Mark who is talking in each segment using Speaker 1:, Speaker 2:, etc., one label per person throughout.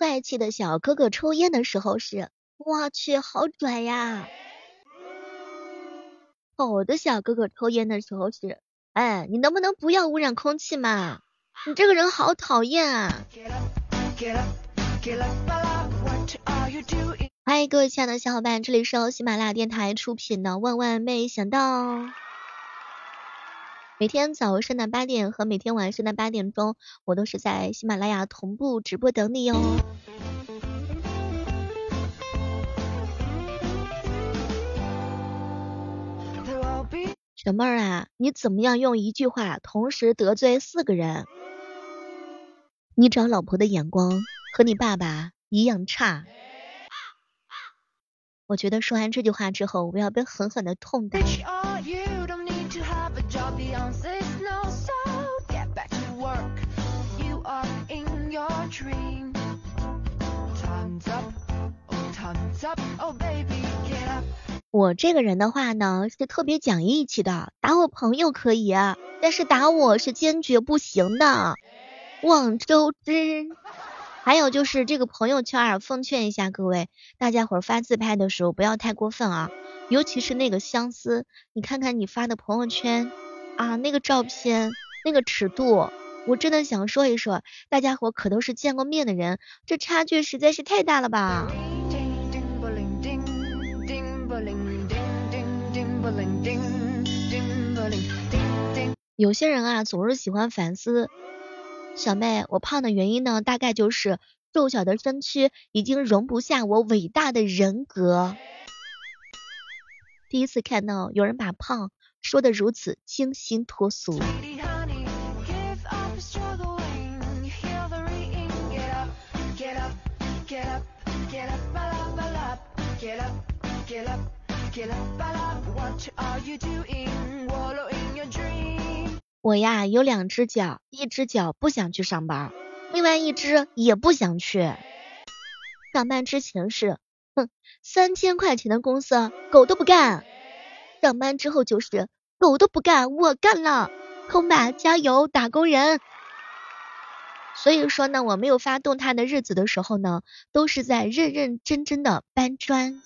Speaker 1: 帅气的小哥哥抽烟的时候是，我去，好拽呀。丑的小哥哥抽烟的时候是，哎，你能不能不要污染空气嘛？你这个人好讨厌啊！嗨，各位亲爱的小伙伴，这里是由喜马拉雅电台出品的《万万没想到》。每天早上的八点和每天晚上的八点钟，我都是在喜马拉雅同步直播等你哟。小妹儿啊，你怎么样用一句话同时得罪四个人？你找老婆的眼光和你爸爸一样差。我觉得说完这句话之后，我要被狠狠的痛打。
Speaker 2: Jobby on this no so get back to work. You are in your dream. Time's up. Oh baby yeah
Speaker 1: 我这个人的话呢是特别讲义气的打我朋友可以但是打我是坚决不行的望周知。还有就是这个朋友圈啊奉劝一下各位大家伙发自拍的时候不要太过分啊尤其是那个相思你看看你发的朋友圈啊，那个照片，那个尺度，我真的想说一说，大家伙可都是见过面的人，这差距实在是太大了吧。有些人啊，总是喜欢反思。小妹，我胖的原因呢，大概就是瘦小的身躯已经容不下我伟大的人格。第一次看到有人把胖说的如此清新脱俗。我呀有两只脚，一只脚不想去上班，另外一只也不想去。上班之前是，哼，三千块钱的公司狗都不干；上班之后就是狗都不干，我干了，空吧，加油，打工人。所以说呢，我没有发动态的日子的时候呢，都是在认认真真的搬砖。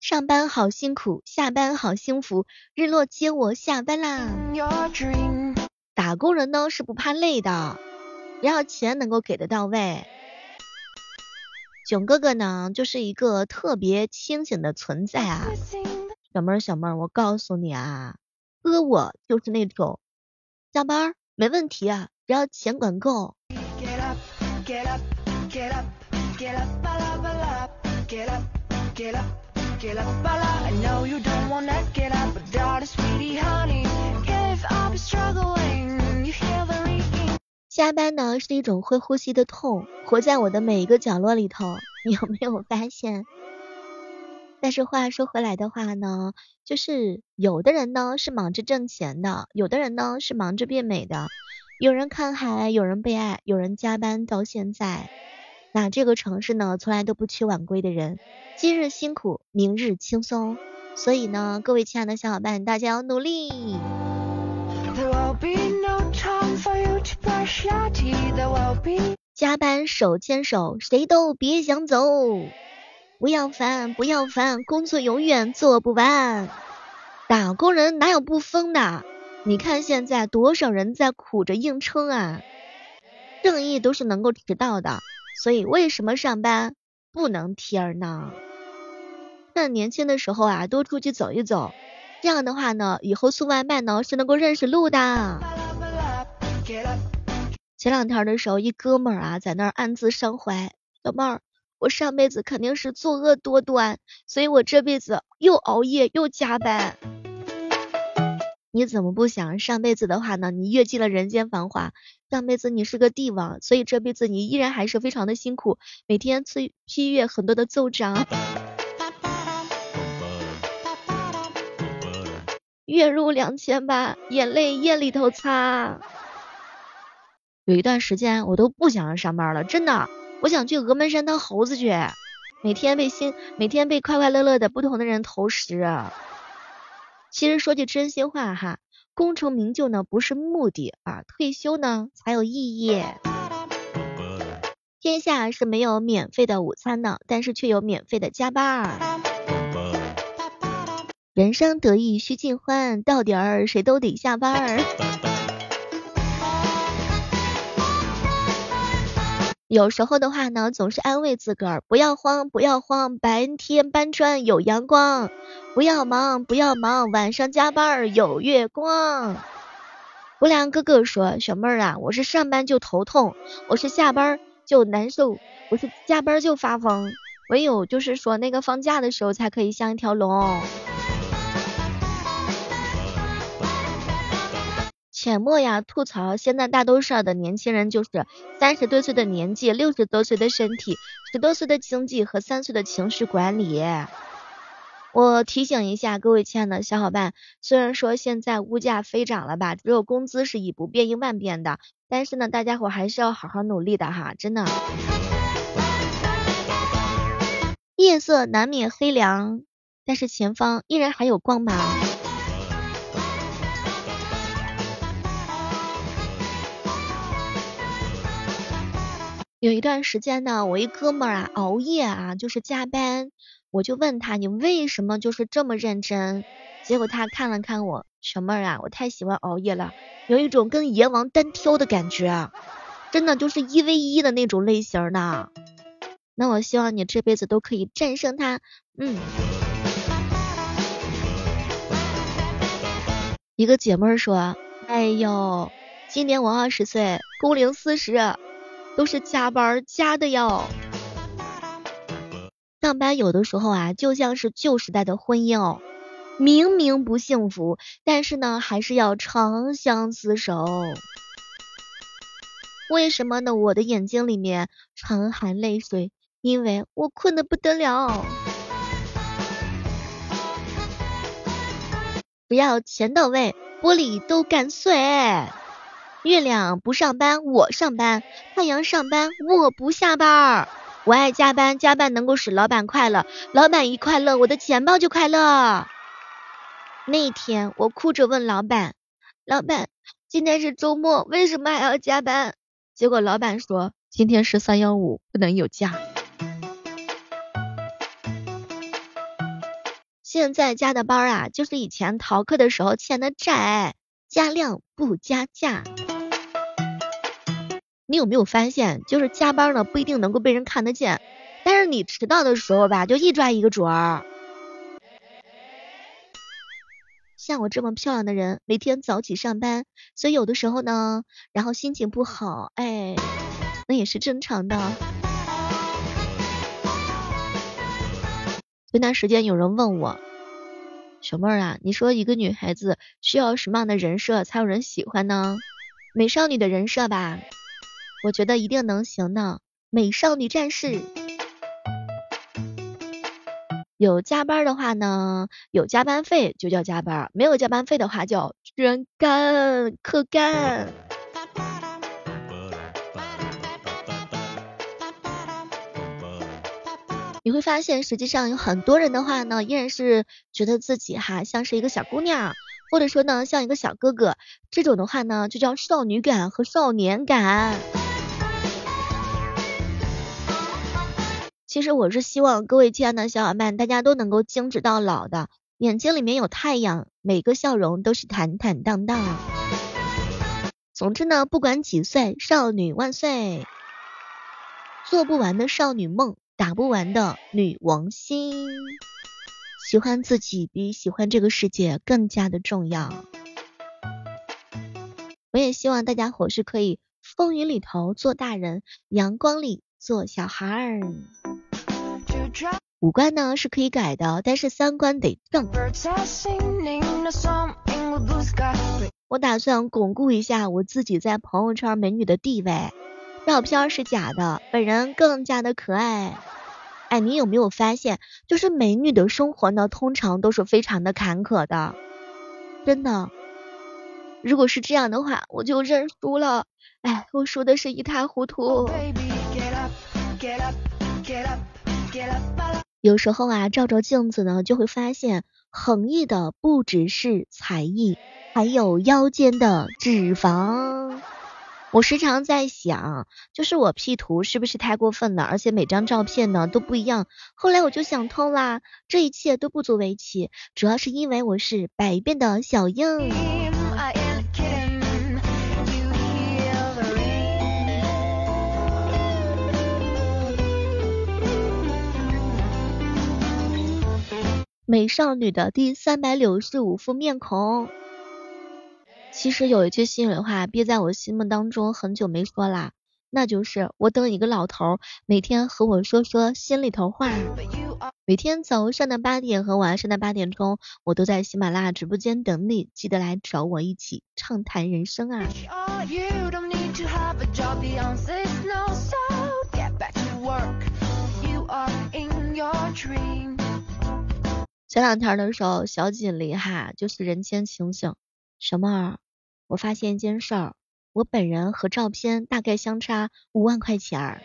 Speaker 1: 上班好辛苦，下班好幸福，日落接我下班啦。打工人呢是不怕累的，只要钱能够给的到位。囧哥哥呢就是一个特别清醒的存在啊。小妹儿小妹儿，我告诉你啊，哥我就是那种加班没问题啊，只要钱管够。加班呢是一种会呼吸的痛，活在我的每一个角落里头，你有没有发现？但是话说回来的话呢，就是有的人呢是忙着挣钱的，有的人呢是忙着变美的，有人看海，有人被爱，有人加班到现在。那这个城市呢，从来都不缺晚归的人。今日辛苦，明日轻松。所以呢，各位亲爱的小伙伴，大家要努力。加班手牵手，谁都别想走。不要烦，不要烦，工作永远做不完。打工人哪有不疯的？你看现在多少人在苦着硬撑啊！正义都是能够迟到的。所以为什么上班不能贴儿呢？趁年轻的时候啊，多出去走一走，这样的话呢，以后送外卖呢是能够认识路的。前两天的时候，一哥们儿啊在那儿暗自伤怀，小妹儿，我上辈子肯定是作恶多端，所以我这辈子又熬夜又加班。你怎么不想上辈子的话呢？你阅尽了人间繁华，上辈子你是个帝王，所以这辈子你依然还是非常的辛苦，每天批批阅很多的奏章，月入两千八，眼泪夜里头擦。有一段时间我都不想上班了，真的，我想去峨眉山当猴子去，每天被新，每天被快快乐乐的不同的人投食。其实说句真心话哈，功成名就呢不是目的啊，退休呢才有意义。天下是没有免费的午餐的，但是却有免费的加班。人生得意须尽欢，到点儿谁都得下班。有时候的话呢，总是安慰自个儿，不要慌，不要慌，白天搬砖有阳光；不要忙，不要忙，晚上加班有月光。不良哥哥说，小妹儿啊，我是上班就头痛，我是下班。就难受，我是加班就发疯，唯有就是说那个放假的时候才可以像一条龙。浅墨呀，吐槽现在大多数的年轻人就是三十多岁的年纪，六十多岁的身体，十多岁的经济和三岁的情绪管理。我提醒一下各位亲爱的小伙伴，虽然说现在物价飞涨了吧，只有工资是以不变应万变的。但是呢，大家伙还是要好好努力的哈，真的。夜色难免黑凉，但是前方依然还有光芒。有一段时间呢，我一哥们儿啊熬夜啊，就是加班，我就问他你为什么就是这么认真？结果他看了看我。小妹儿啊，我太喜欢熬夜了，有一种跟阎王单挑的感觉，真的就是一 v 一的那种类型的。那我希望你这辈子都可以战胜他。嗯。一个姐妹说，哎呦，今年我二十岁，工龄四十，都是加班加的哟。上班有的时候啊，就像是旧时代的婚姻哦。明明不幸福，但是呢，还是要长相厮守。为什么呢？我的眼睛里面常含泪水，因为我困得不得了。不要钱到位，玻璃都干碎。月亮不上班，我上班；太阳上班，我不下班。我爱加班，加班能够使老板快乐，老板一快乐，我的钱包就快乐。那天我哭着问老板：“老板，今天是周末，为什么还要加班？”结果老板说：“今天是三幺五，不能有假。”现在加的班啊，就是以前逃课的时候欠的债，加量不加价。你有没有发现，就是加班呢不一定能够被人看得见，但是你迟到的时候吧，就一抓一个准儿。像我这么漂亮的人，每天早起上班，所以有的时候呢，然后心情不好，哎，那也是正常的。前段时间有人问我，小妹儿啊，你说一个女孩子需要什么样的人设才有人喜欢呢？美少女的人设吧，我觉得一定能行的，美少女战士。有加班的话呢，有加班费就叫加班；没有加班费的话叫人干课干。你会发现，实际上有很多人的话呢，依然是觉得自己哈像是一个小姑娘，或者说呢像一个小哥哥，这种的话呢就叫少女感和少年感。其实我是希望各位亲爱的小伙伴，大家都能够精致到老的，眼睛里面有太阳，每个笑容都是坦坦荡荡。总之呢，不管几岁，少女万岁！做不完的少女梦，打不完的女王心。喜欢自己比喜欢这个世界更加的重要。我也希望大家伙是可以风雨里头做大人，阳光里做小孩儿。五官呢是可以改的，但是三观得正。我打算巩固一下我自己在朋友圈美女的地位。照片是假的，本人更加的可爱。哎，你有没有发现，就是美女的生活呢，通常都是非常的坎坷的。真的，如果是这样的话，我就认输了。哎，我输的是一塌糊涂。有时候啊，照照镜子呢，就会发现横溢的不只是才艺，还有腰间的脂肪。我时常在想，就是我 P 图是不是太过分了？而且每张照片呢都不一样。后来我就想通啦，这一切都不足为奇，主要是因为我是百变的小樱。美少女的第三百六十五副面孔。其实有一句心里话憋在我心目当中很久没说啦，那就是我等一个老头每天和我说说心里头话。每天早上的八点和晚上的八点钟，我都在喜马拉雅直播间等你，记得来找我一起畅谈人生啊。前两天的时候，小锦鲤哈就是人间清醒。什么儿？我发现一件事儿，我本人和照片大概相差五万块钱儿。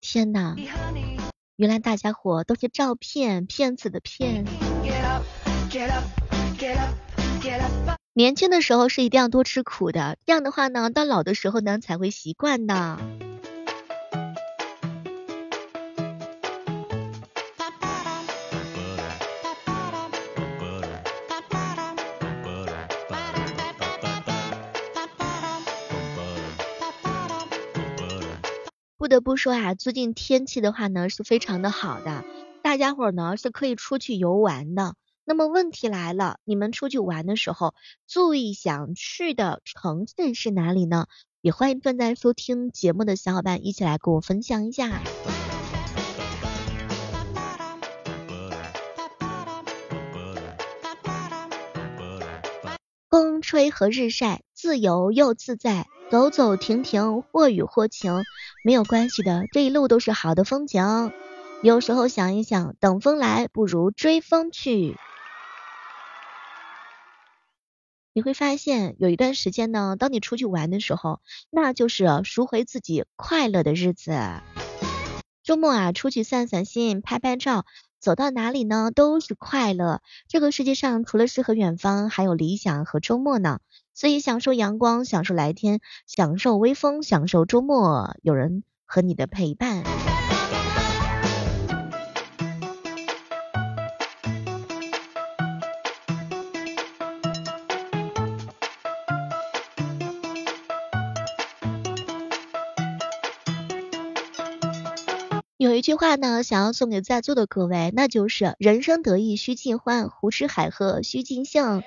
Speaker 1: 天呐，原来大家伙都是照片骗子的骗。年轻的时候是一定要多吃苦的，这样的话呢，到老的时候呢才会习惯的。不得不说啊，最近天气的话呢是非常的好的，大家伙呢是可以出去游玩的。那么问题来了，你们出去玩的时候，最想去的城镇是哪里呢？也欢迎正在收听节目的小伙伴一起来跟我分享一下。风吹和日晒，自由又自在。走走停停，或雨或晴，没有关系的，这一路都是好的风景。有时候想一想，等风来不如追风去。你会发现，有一段时间呢，当你出去玩的时候，那就是赎回自己快乐的日子。周末啊，出去散散心，拍拍照。走到哪里呢，都是快乐。这个世界上除了诗和远方，还有理想和周末呢。所以享受阳光，享受来天，享受微风，享受周末有人和你的陪伴。有一句话呢，想要送给在座的各位，那就是人生得意须尽欢，胡吃海喝须尽兴。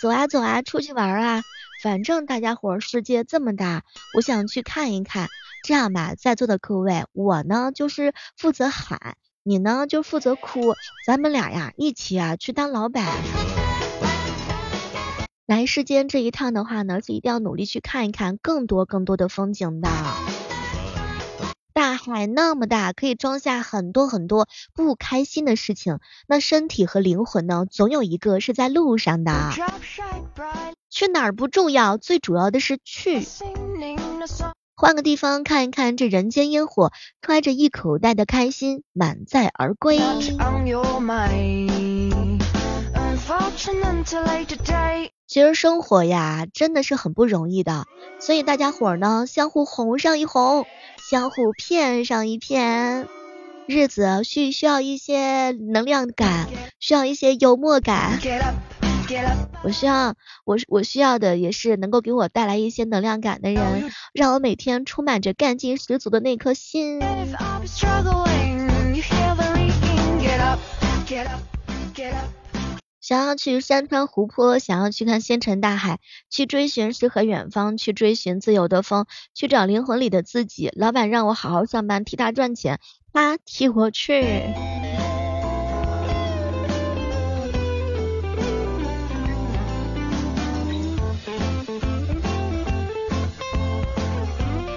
Speaker 1: 走啊走啊，出去玩啊，反正大家伙世界这么大，我想去看一看。这样吧，在座的各位，我呢就是负责喊，你呢就负责哭，咱们俩呀一起啊去当老板。来世间这一趟的话呢，是一定要努力去看一看更多更多的风景的。大海那么大，可以装下很多很多不开心的事情。那身体和灵魂呢，总有一个是在路上的。去哪儿不重要，最主要的是去。换个地方看一看这人间烟火，揣着一口袋的开心，满载而归。其实生活呀，真的是很不容易的，所以大家伙儿呢，相互哄上一哄。相互骗上一骗，日子需需要一些能量感，需要一些幽默感。我需要我我需要的也是能够给我带来一些能量感的人，让我每天充满着干劲十足的那颗心。想要去山川湖泊，想要去看星辰大海，去追寻诗和远方，去追寻自由的风，去找灵魂里的自己。老板让我好好上班，替他赚钱，他替我去。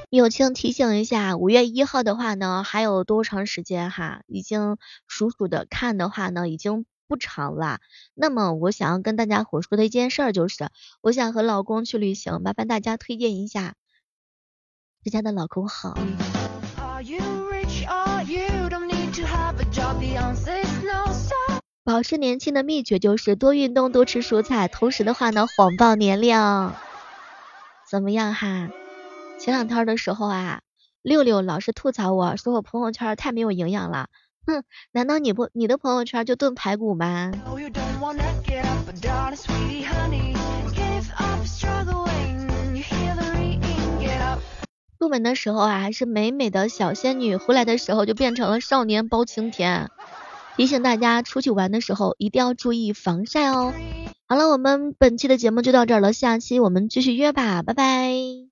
Speaker 1: 友情提醒一下，五月一号的话呢，还有多长时间哈？已经数数的看的话呢，已经。不长了，那么我想要跟大家伙说的一件事就是，我想和老公去旅行，麻烦大家推荐一下，谁家的老公好？保持年轻的秘诀就是多运动，多吃蔬菜，同时的话呢，谎报年龄。怎么样哈？前两天的时候啊，六六老是吐槽我说我朋友圈太没有营养了。哼，难道你不你的朋友圈就炖排骨吗？出门的时候啊，还是美美的小仙女，回来的时候就变成了少年包青天。提醒大家出去玩的时候一定要注意防晒哦。好了，我们本期的节目就到这儿了，下期我们继续约吧，拜拜。